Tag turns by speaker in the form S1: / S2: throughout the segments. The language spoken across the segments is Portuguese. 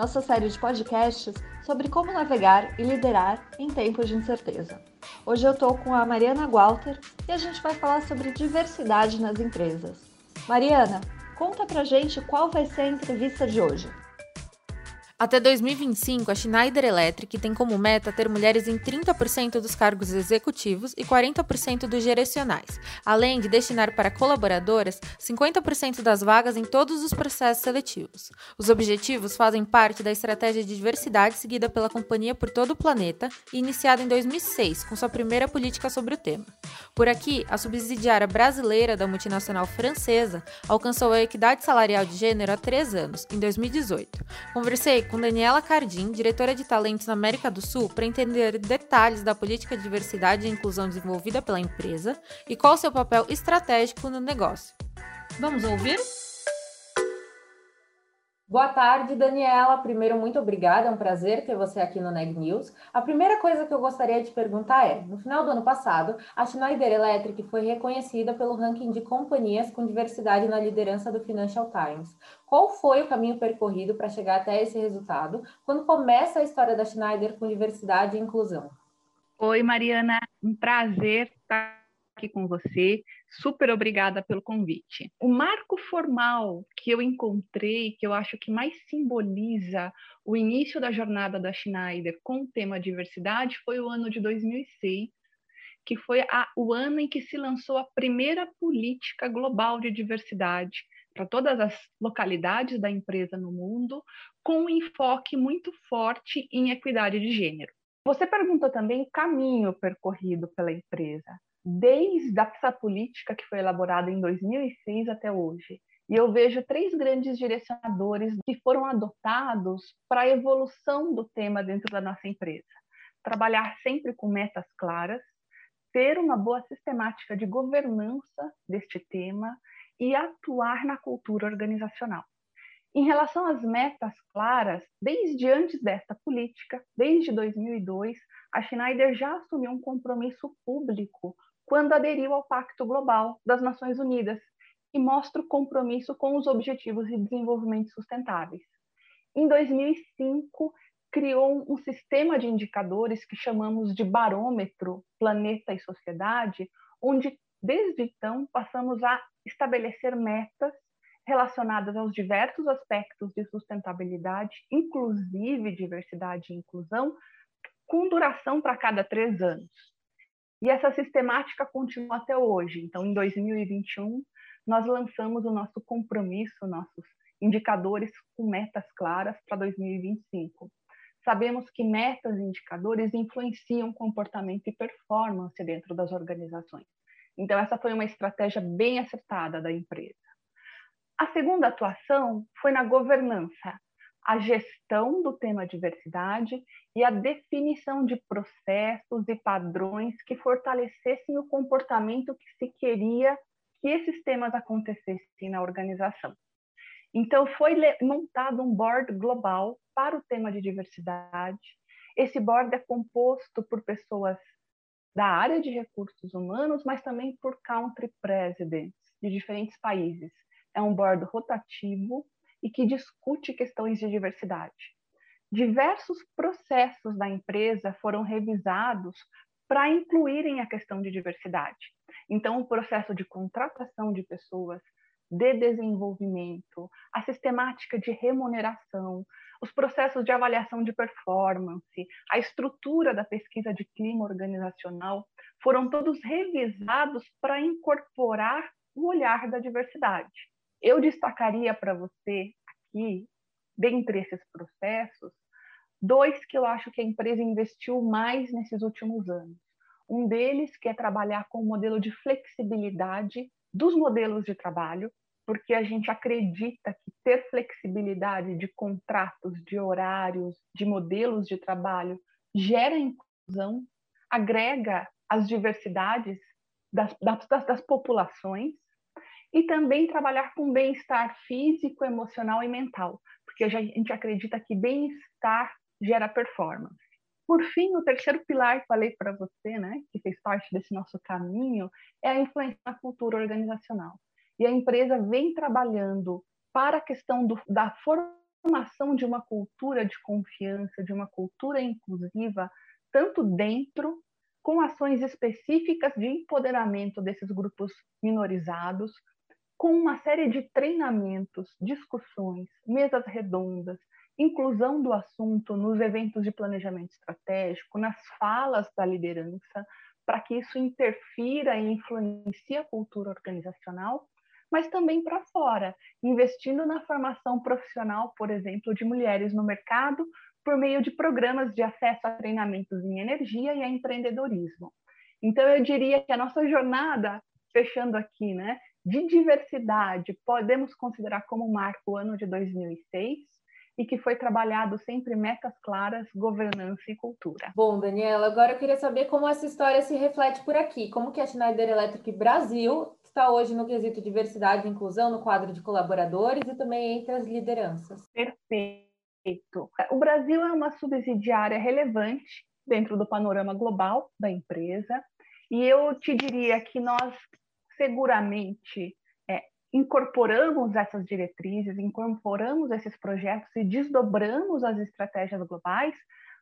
S1: nossa série de podcasts sobre como navegar e liderar em tempos de incerteza. Hoje eu estou com a Mariana Walter e a gente vai falar sobre diversidade nas empresas. Mariana, conta pra gente qual vai ser a entrevista de hoje.
S2: Até 2025, a Schneider Electric tem como meta ter mulheres em 30% dos cargos executivos e 40% dos direcionais, além de destinar para colaboradoras 50% das vagas em todos os processos seletivos. Os objetivos fazem parte da estratégia de diversidade seguida pela companhia por todo o planeta e iniciada em 2006, com sua primeira política sobre o tema. Por aqui, a subsidiária brasileira da multinacional francesa alcançou a equidade salarial de gênero há três anos, em 2018. Conversei com Daniela Cardim, diretora de talentos na América do Sul, para entender detalhes da política de diversidade e inclusão desenvolvida pela empresa e qual seu papel estratégico no negócio. Vamos ouvir? Boa tarde, Daniela. Primeiro, muito obrigada. É um prazer ter você aqui no Neg News. A primeira coisa que eu gostaria de perguntar é: no final do ano passado, a Schneider Electric foi reconhecida pelo ranking de companhias com diversidade na liderança do Financial Times. Qual foi o caminho percorrido para chegar até esse resultado? Quando começa a história da Schneider com diversidade e inclusão?
S3: Oi, Mariana. Um prazer estar aqui com você. Super obrigada pelo convite. O marco formal que eu encontrei, que eu acho que mais simboliza o início da jornada da Schneider com o tema diversidade, foi o ano de 2006, que foi a, o ano em que se lançou a primeira política global de diversidade para todas as localidades da empresa no mundo, com um enfoque muito forte em equidade de gênero. Você perguntou também o caminho percorrido pela empresa desde essa política que foi elaborada em 2006 até hoje. E eu vejo três grandes direcionadores que foram adotados para a evolução do tema dentro da nossa empresa. Trabalhar sempre com metas claras, ter uma boa sistemática de governança deste tema e atuar na cultura organizacional. Em relação às metas claras, desde antes desta política, desde 2002, a Schneider já assumiu um compromisso público quando aderiu ao Pacto Global das Nações Unidas e mostra o compromisso com os Objetivos de Desenvolvimento Sustentáveis. Em 2005, criou um sistema de indicadores que chamamos de barômetro Planeta e Sociedade, onde desde então passamos a estabelecer metas relacionadas aos diversos aspectos de sustentabilidade, inclusive diversidade e inclusão, com duração para cada três anos. E essa sistemática continua até hoje. Então, em 2021, nós lançamos o nosso compromisso, nossos indicadores com metas claras para 2025. Sabemos que metas e indicadores influenciam comportamento e performance dentro das organizações. Então, essa foi uma estratégia bem acertada da empresa. A segunda atuação foi na governança, a gestão do tema diversidade e a definição de processos e padrões que fortalecessem o comportamento que se queria que esses temas acontecessem na organização. Então, foi montado um board global para o tema de diversidade. Esse board é composto por pessoas da área de recursos humanos, mas também por country presidents de diferentes países. É um board rotativo e que discute questões de diversidade. Diversos processos da empresa foram revisados para incluírem a questão de diversidade. Então, o processo de contratação de pessoas, de desenvolvimento, a sistemática de remuneração, os processos de avaliação de performance, a estrutura da pesquisa de clima organizacional, foram todos revisados para incorporar o olhar da diversidade. Eu destacaria para você aqui, dentre esses processos, dois que eu acho que a empresa investiu mais nesses últimos anos. Um deles que é trabalhar com o modelo de flexibilidade dos modelos de trabalho, porque a gente acredita que ter flexibilidade de contratos, de horários, de modelos de trabalho gera inclusão. agrega as diversidades das, das, das populações e também trabalhar com bem-estar físico, emocional e mental, porque a gente acredita que bem-estar gera performance. Por fim, o terceiro pilar que falei para você, né, que fez parte desse nosso caminho, é a influência na cultura organizacional. E a empresa vem trabalhando para a questão do, da formação de uma cultura de confiança, de uma cultura inclusiva, tanto dentro, com ações específicas de empoderamento desses grupos minorizados, com uma série de treinamentos, discussões, mesas redondas, inclusão do assunto nos eventos de planejamento estratégico, nas falas da liderança, para que isso interfira e influencie a cultura organizacional, mas também para fora, investindo na formação profissional, por exemplo, de mulheres no mercado, por meio de programas de acesso a treinamentos em energia e a empreendedorismo. Então, eu diria que a nossa jornada, fechando aqui, né, de diversidade, podemos considerar como marco o ano de 2006 e que foi trabalhado sempre metas claras, governança e cultura.
S2: Bom, Daniela, agora eu queria saber como essa história se reflete por aqui, como que a Schneider Electric Brasil está hoje no quesito diversidade e inclusão no quadro de colaboradores e também entre as lideranças.
S3: Perfeito. O Brasil é uma subsidiária relevante dentro do panorama global da empresa e eu te diria que nós seguramente é, incorporamos essas diretrizes, incorporamos esses projetos e desdobramos as estratégias globais,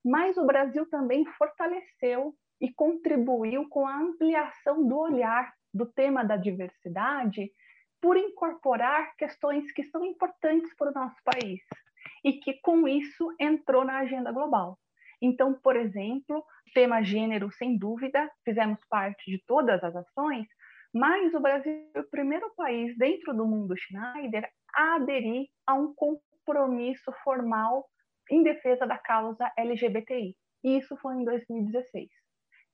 S3: mas o Brasil também fortaleceu e contribuiu com a ampliação do olhar do tema da diversidade por incorporar questões que são importantes para o nosso país e que, com isso, entrou na agenda global. Então, por exemplo, tema gênero, sem dúvida, fizemos parte de todas as ações, mas o Brasil é o primeiro país dentro do mundo Schneider a aderir a um compromisso formal em defesa da causa LGBTI. E isso foi em 2016.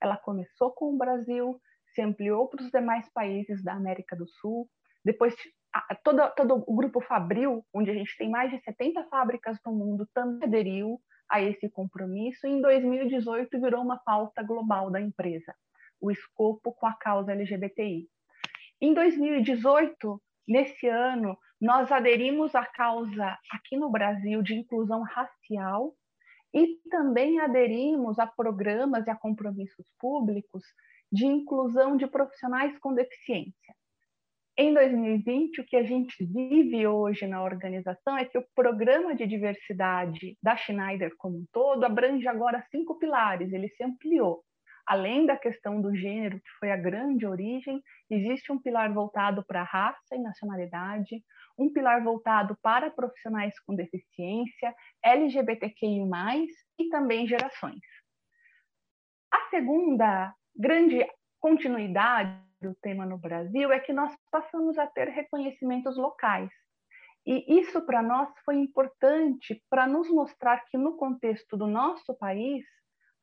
S3: Ela começou com o Brasil, se ampliou para os demais países da América do Sul, depois todo, todo o grupo Fabril, onde a gente tem mais de 70 fábricas no mundo, também aderiu a esse compromisso e em 2018 virou uma pauta global da empresa o escopo com a causa LGBTI. Em 2018, nesse ano, nós aderimos à causa aqui no Brasil de inclusão racial e também aderimos a programas e a compromissos públicos de inclusão de profissionais com deficiência. Em 2020, o que a gente vive hoje na organização é que o programa de diversidade da Schneider como um todo abrange agora cinco pilares, ele se ampliou. Além da questão do gênero, que foi a grande origem, existe um pilar voltado para a raça e nacionalidade, um pilar voltado para profissionais com deficiência, LGBTQI, e também gerações. A segunda grande continuidade do tema no Brasil é que nós passamos a ter reconhecimentos locais. E isso para nós foi importante para nos mostrar que no contexto do nosso país,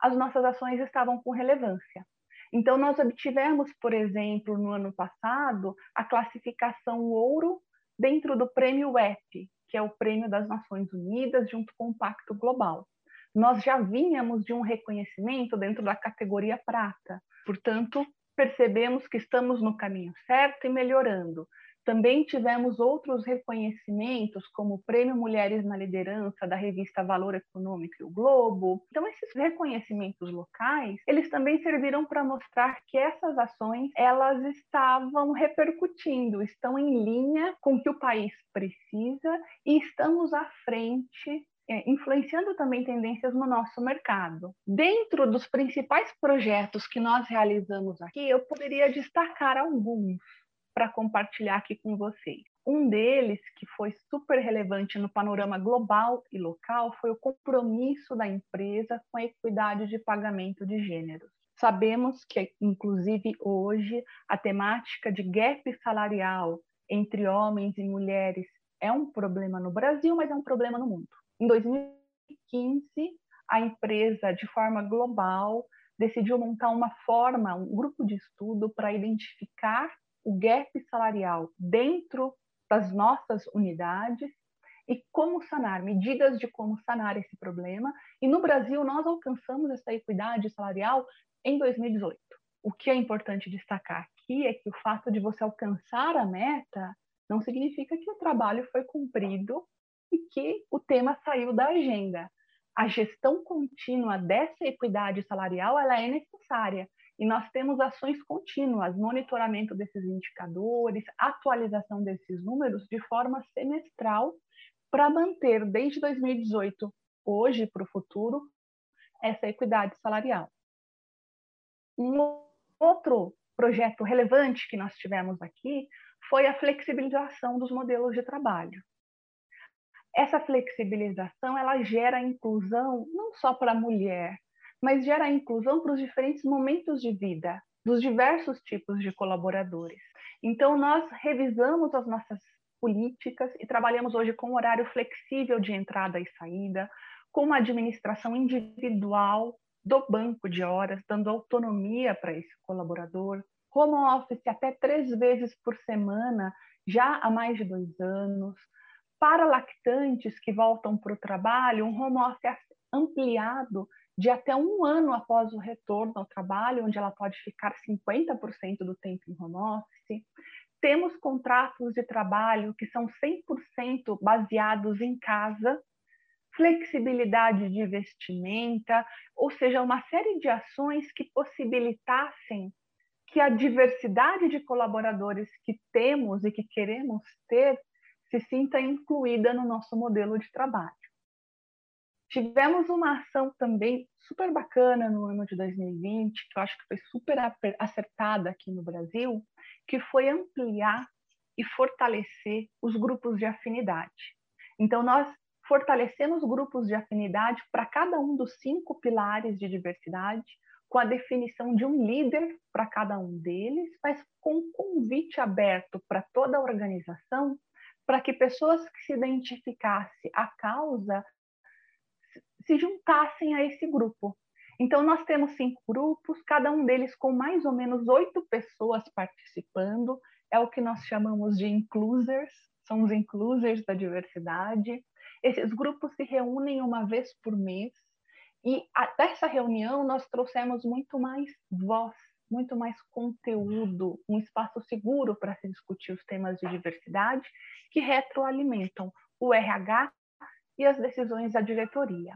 S3: as nossas ações estavam com relevância. Então, nós obtivemos, por exemplo, no ano passado, a classificação ouro dentro do prêmio WEP, que é o prêmio das Nações Unidas, junto com o Pacto Global. Nós já vínhamos de um reconhecimento dentro da categoria prata, portanto, percebemos que estamos no caminho certo e melhorando. Também tivemos outros reconhecimentos, como o Prêmio Mulheres na Liderança da revista Valor Econômico e o Globo. Então, esses reconhecimentos locais, eles também serviram para mostrar que essas ações, elas estavam repercutindo, estão em linha com o que o país precisa e estamos à frente é, influenciando também tendências no nosso mercado. Dentro dos principais projetos que nós realizamos aqui, eu poderia destacar alguns para compartilhar aqui com vocês. Um deles, que foi super relevante no panorama global e local, foi o compromisso da empresa com a equidade de pagamento de gêneros. Sabemos que, inclusive hoje, a temática de gap salarial entre homens e mulheres é um problema no Brasil, mas é um problema no mundo. Em 2015, a empresa, de forma global, decidiu montar uma forma, um grupo de estudo para identificar o gap salarial dentro das nossas unidades e como sanar, medidas de como sanar esse problema. E no Brasil, nós alcançamos essa equidade salarial em 2018. O que é importante destacar aqui é que o fato de você alcançar a meta não significa que o trabalho foi cumprido e que o tema saiu da agenda. A gestão contínua dessa equidade salarial ela é necessária e nós temos ações contínuas, monitoramento desses indicadores, atualização desses números de forma semestral para manter desde 2018, hoje para o futuro, essa equidade salarial. Um outro projeto relevante que nós tivemos aqui foi a flexibilização dos modelos de trabalho. Essa flexibilização ela gera inclusão não só para a mulher, mas gera inclusão para os diferentes momentos de vida dos diversos tipos de colaboradores. Então nós revisamos as nossas políticas e trabalhamos hoje com horário flexível de entrada e saída, com uma administração individual do banco de horas, dando autonomia para esse colaborador, home office até três vezes por semana, já há mais de dois anos. Para lactantes que voltam para o trabalho, um home office ampliado de até um ano após o retorno ao trabalho, onde ela pode ficar 50% do tempo em home office. Temos contratos de trabalho que são 100% baseados em casa, flexibilidade de vestimenta, ou seja, uma série de ações que possibilitassem que a diversidade de colaboradores que temos e que queremos ter se sinta incluída no nosso modelo de trabalho. Tivemos uma ação também super bacana no ano de 2020, que eu acho que foi super acertada aqui no Brasil, que foi ampliar e fortalecer os grupos de afinidade. Então, nós fortalecemos grupos de afinidade para cada um dos cinco pilares de diversidade, com a definição de um líder para cada um deles, mas com um convite aberto para toda a organização, para que pessoas que se identificassem à causa se juntassem a esse grupo. Então, nós temos cinco grupos, cada um deles com mais ou menos oito pessoas participando, é o que nós chamamos de inclusers, são os inclusers da diversidade. Esses grupos se reúnem uma vez por mês, e dessa reunião nós trouxemos muito mais voz, muito mais conteúdo, um espaço seguro para se discutir os temas de diversidade que retroalimentam o RH e as decisões da diretoria.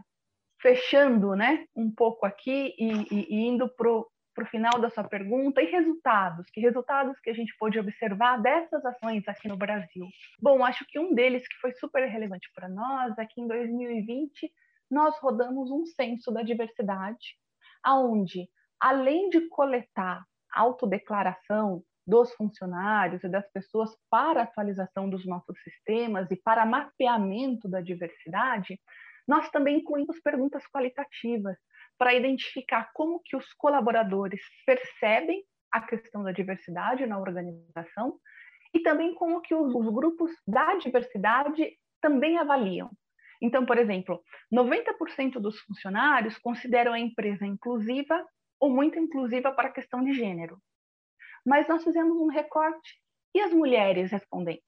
S3: Fechando né, um pouco aqui e, e, e indo para o final da sua pergunta, e resultados? Que resultados que a gente pôde observar dessas ações aqui no Brasil? Bom, acho que um deles que foi super relevante para nós é que em 2020 nós rodamos um censo da diversidade, aonde, além de coletar autodeclaração dos funcionários e das pessoas para atualização dos nossos sistemas e para mapeamento da diversidade, nós também incluímos perguntas qualitativas para identificar como que os colaboradores percebem a questão da diversidade na organização e também como que os, os grupos da diversidade também avaliam. Então, por exemplo, 90% dos funcionários consideram a empresa inclusiva ou muito inclusiva para a questão de gênero. Mas nós fizemos um recorte. E as mulheres respondentes?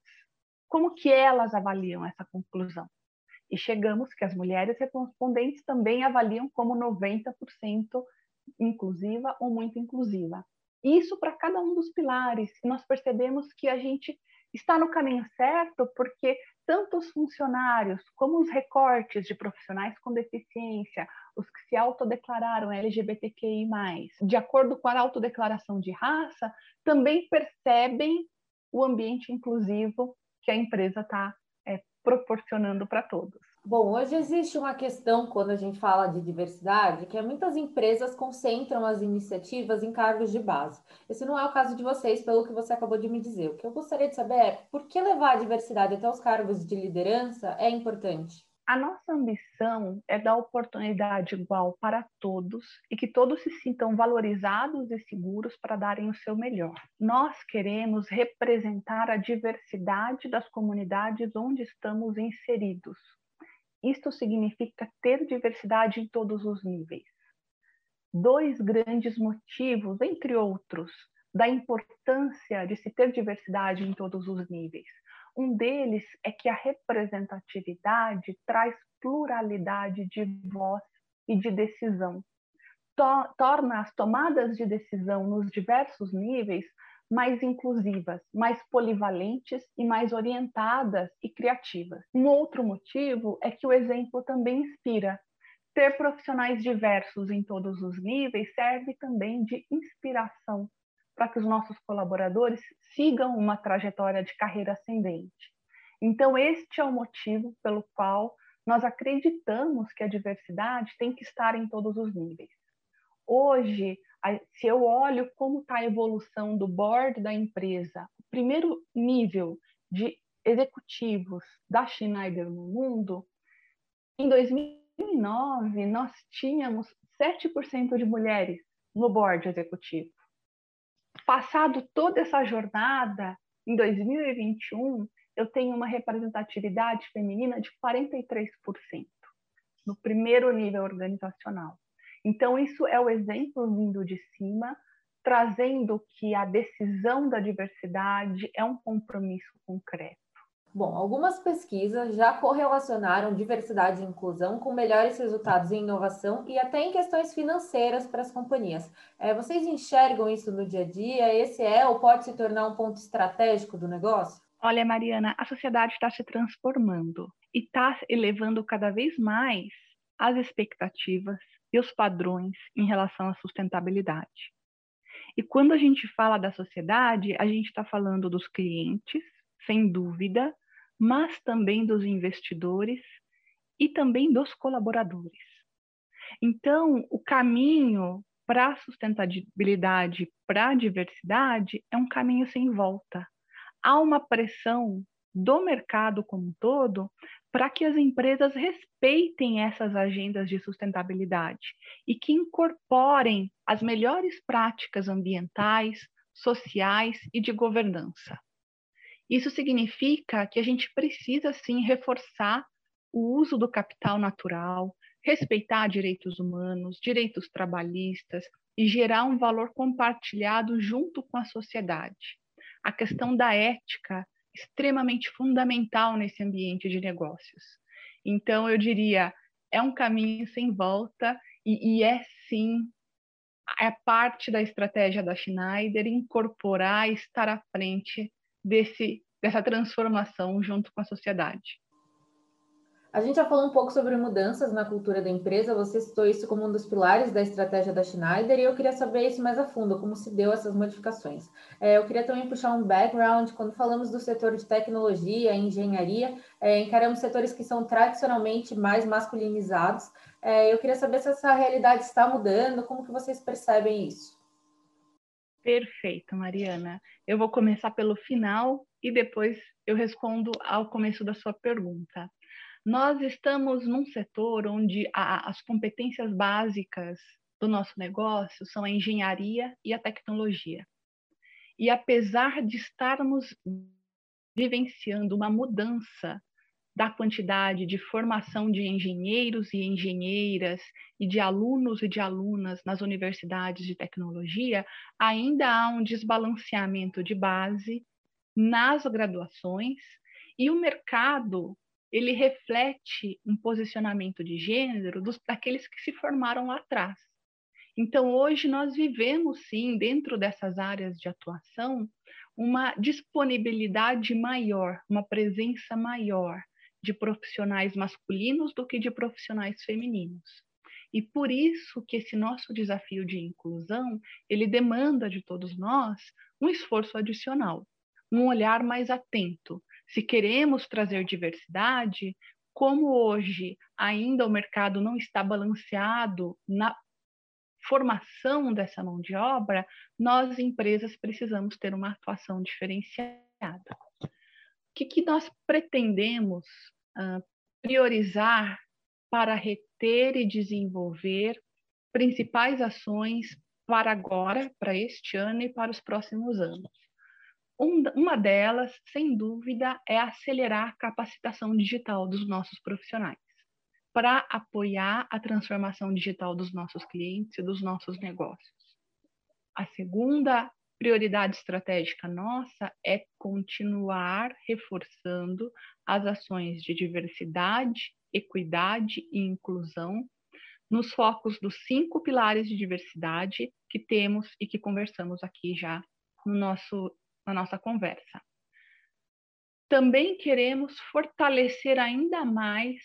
S3: Como que elas avaliam essa conclusão? E chegamos que as mulheres respondentes também avaliam como 90% inclusiva ou muito inclusiva. Isso para cada um dos pilares. Nós percebemos que a gente está no caminho certo porque tanto os funcionários como os recortes de profissionais com deficiência, os que se autodeclararam LGBTQI+, de acordo com a autodeclaração de raça, também percebem o ambiente inclusivo que a empresa está proporcionando para todos.
S2: Bom, hoje existe uma questão quando a gente fala de diversidade, que é muitas empresas concentram as iniciativas em cargos de base. Esse não é o caso de vocês, pelo que você acabou de me dizer. O que eu gostaria de saber é por que levar a diversidade até os cargos de liderança é importante?
S3: A nossa ambição é dar oportunidade igual para todos e que todos se sintam valorizados e seguros para darem o seu melhor. Nós queremos representar a diversidade das comunidades onde estamos inseridos isto significa ter diversidade em todos os níveis. Dois grandes motivos, entre outros, da importância de se ter diversidade em todos os níveis. Um deles é que a representatividade traz pluralidade de voz e de decisão. to torna as tomadas de decisão nos diversos níveis mais inclusivas, mais polivalentes e mais orientadas e criativas. Um outro motivo é que o exemplo também inspira. Ter profissionais diversos em todos os níveis serve também de inspiração para que os nossos colaboradores sigam uma trajetória de carreira ascendente. Então, este é o motivo pelo qual nós acreditamos que a diversidade tem que estar em todos os níveis. Hoje, se eu olho como está a evolução do board da empresa, o primeiro nível de executivos da Schneider no mundo, em 2009 nós tínhamos 7% de mulheres no board executivo. Passado toda essa jornada, em 2021, eu tenho uma representatividade feminina de 43% no primeiro nível organizacional. Então, isso é o exemplo vindo de cima, trazendo que a decisão da diversidade é um compromisso concreto.
S2: Bom, algumas pesquisas já correlacionaram diversidade e inclusão com melhores resultados em inovação e até em questões financeiras para as companhias. É, vocês enxergam isso no dia a dia? Esse é ou pode se tornar um ponto estratégico do negócio?
S3: Olha, Mariana, a sociedade está se transformando e está elevando cada vez mais as expectativas e os padrões em relação à sustentabilidade. E quando a gente fala da sociedade, a gente está falando dos clientes, sem dúvida, mas também dos investidores e também dos colaboradores. Então, o caminho para a sustentabilidade, para a diversidade, é um caminho sem volta. Há uma pressão do mercado como um todo para que as empresas respeitem essas agendas de sustentabilidade e que incorporem as melhores práticas ambientais, sociais e de governança. Isso significa que a gente precisa sim reforçar o uso do capital natural, respeitar direitos humanos, direitos trabalhistas e gerar um valor compartilhado junto com a sociedade. A questão da ética extremamente fundamental nesse ambiente de negócios. Então, eu diria, é um caminho sem volta e, e é sim é parte da estratégia da Schneider incorporar estar à frente desse, dessa transformação junto com a sociedade.
S2: A gente já falou um pouco sobre mudanças na cultura da empresa, você citou isso como um dos pilares da estratégia da Schneider, e eu queria saber isso mais a fundo, como se deu essas modificações. É, eu queria também puxar um background, quando falamos do setor de tecnologia engenharia, é, encaramos setores que são tradicionalmente mais masculinizados. É, eu queria saber se essa realidade está mudando, como que vocês percebem isso?
S3: Perfeito, Mariana. Eu vou começar pelo final e depois eu respondo ao começo da sua pergunta. Nós estamos num setor onde a, as competências básicas do nosso negócio são a engenharia e a tecnologia. E apesar de estarmos vivenciando uma mudança da quantidade de formação de engenheiros e engenheiras e de alunos e de alunas nas universidades de tecnologia, ainda há um desbalanceamento de base nas graduações e o mercado ele reflete um posicionamento de gênero dos, daqueles que se formaram lá atrás. Então, hoje nós vivemos, sim, dentro dessas áreas de atuação, uma disponibilidade maior, uma presença maior de profissionais masculinos do que de profissionais femininos. E por isso que esse nosso desafio de inclusão, ele demanda de todos nós um esforço adicional, um olhar mais atento, se queremos trazer diversidade, como hoje ainda o mercado não está balanceado na formação dessa mão de obra, nós, empresas, precisamos ter uma atuação diferenciada. O que, que nós pretendemos uh, priorizar para reter e desenvolver principais ações para agora, para este ano e para os próximos anos? Um, uma delas, sem dúvida, é acelerar a capacitação digital dos nossos profissionais, para apoiar a transformação digital dos nossos clientes e dos nossos negócios. A segunda prioridade estratégica nossa é continuar reforçando as ações de diversidade, equidade e inclusão nos focos dos cinco pilares de diversidade que temos e que conversamos aqui já no nosso, na nossa conversa. Também queremos fortalecer ainda mais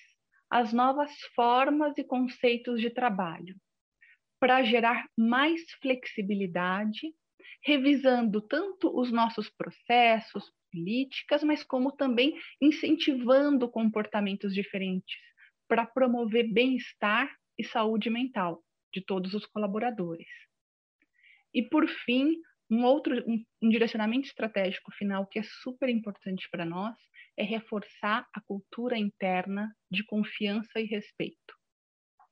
S3: as novas formas e conceitos de trabalho, para gerar mais flexibilidade, revisando tanto os nossos processos, políticas, mas como também incentivando comportamentos diferentes para promover bem-estar e saúde mental de todos os colaboradores. E por fim, um outro um, um direcionamento estratégico final que é super importante para nós é reforçar a cultura interna de confiança e respeito,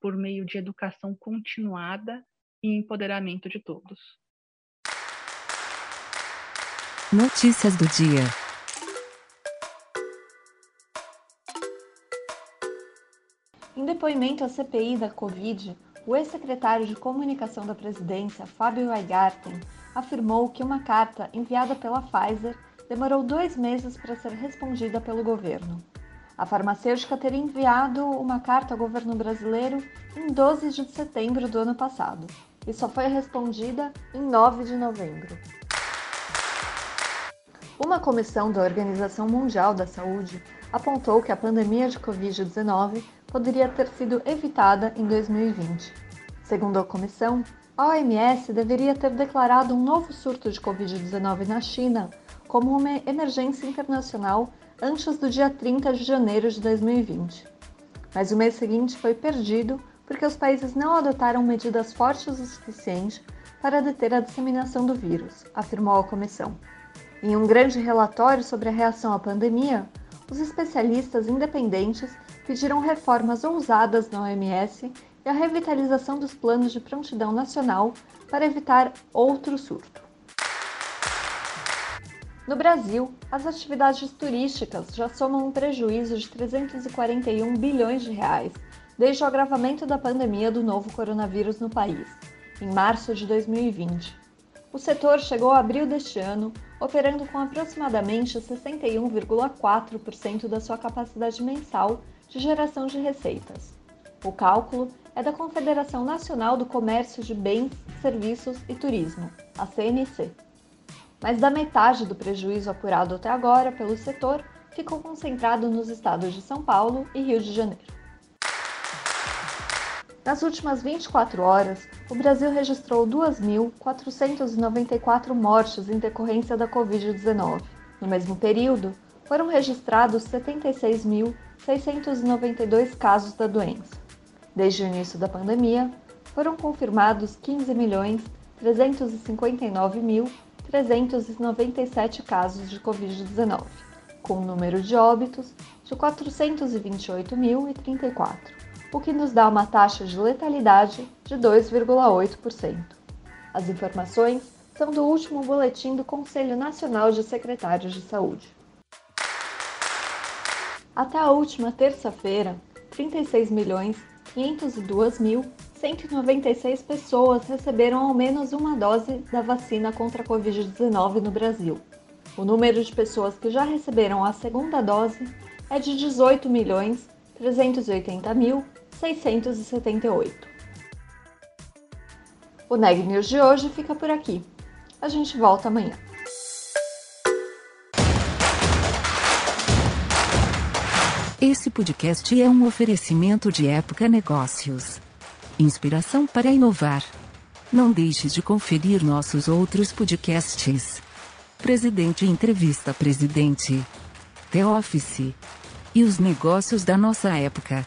S3: por meio de educação continuada e empoderamento de todos.
S4: Notícias do dia.
S1: Em depoimento à CPI da Covid, o ex-secretário de Comunicação da Presidência, Fábio Weingarten, afirmou que uma carta enviada pela Pfizer demorou dois meses para ser respondida pelo governo. A farmacêutica teria enviado uma carta ao governo brasileiro em 12 de setembro do ano passado e só foi respondida em 9 de novembro. Uma comissão da Organização Mundial da Saúde apontou que a pandemia de Covid-19 poderia ter sido evitada em 2020. Segundo a comissão, a OMS deveria ter declarado um novo surto de Covid-19 na China como uma emergência internacional antes do dia 30 de janeiro de 2020. Mas o mês seguinte foi perdido porque os países não adotaram medidas fortes o suficiente para deter a disseminação do vírus, afirmou a comissão. Em um grande relatório sobre a reação à pandemia, os especialistas independentes pediram reformas ousadas na OMS e a revitalização dos planos de prontidão nacional para evitar outro surto. No Brasil, as atividades turísticas já somam um prejuízo de 341 bilhões de reais desde o agravamento da pandemia do novo coronavírus no país, em março de 2020. O setor chegou a abril deste ano operando com aproximadamente 61,4% da sua capacidade mensal de geração de receitas. O cálculo é da Confederação Nacional do Comércio de Bens, Serviços e Turismo, a CNC. Mais da metade do prejuízo apurado até agora pelo setor ficou concentrado nos estados de São Paulo e Rio de Janeiro. Nas últimas 24 horas, o Brasil registrou 2.494 mortes em decorrência da Covid-19. No mesmo período, foram registrados 76.692 casos da doença. Desde o início da pandemia, foram confirmados 15.359.397 casos de Covid-19, com um número de óbitos de 428.034 o que nos dá uma taxa de letalidade de 2,8%. As informações são do último boletim do Conselho Nacional de Secretários de Saúde. Até a última terça-feira, 36.502.196 pessoas receberam ao menos uma dose da vacina contra a Covid-19 no Brasil. O número de pessoas que já receberam a segunda dose é de 18.380.000 678. O Neg News de hoje fica por aqui. A gente volta amanhã.
S4: Esse podcast é um oferecimento de Época Negócios. Inspiração para inovar. Não deixe de conferir nossos outros podcasts. Presidente Entrevista Presidente. The Office. E os negócios da nossa época.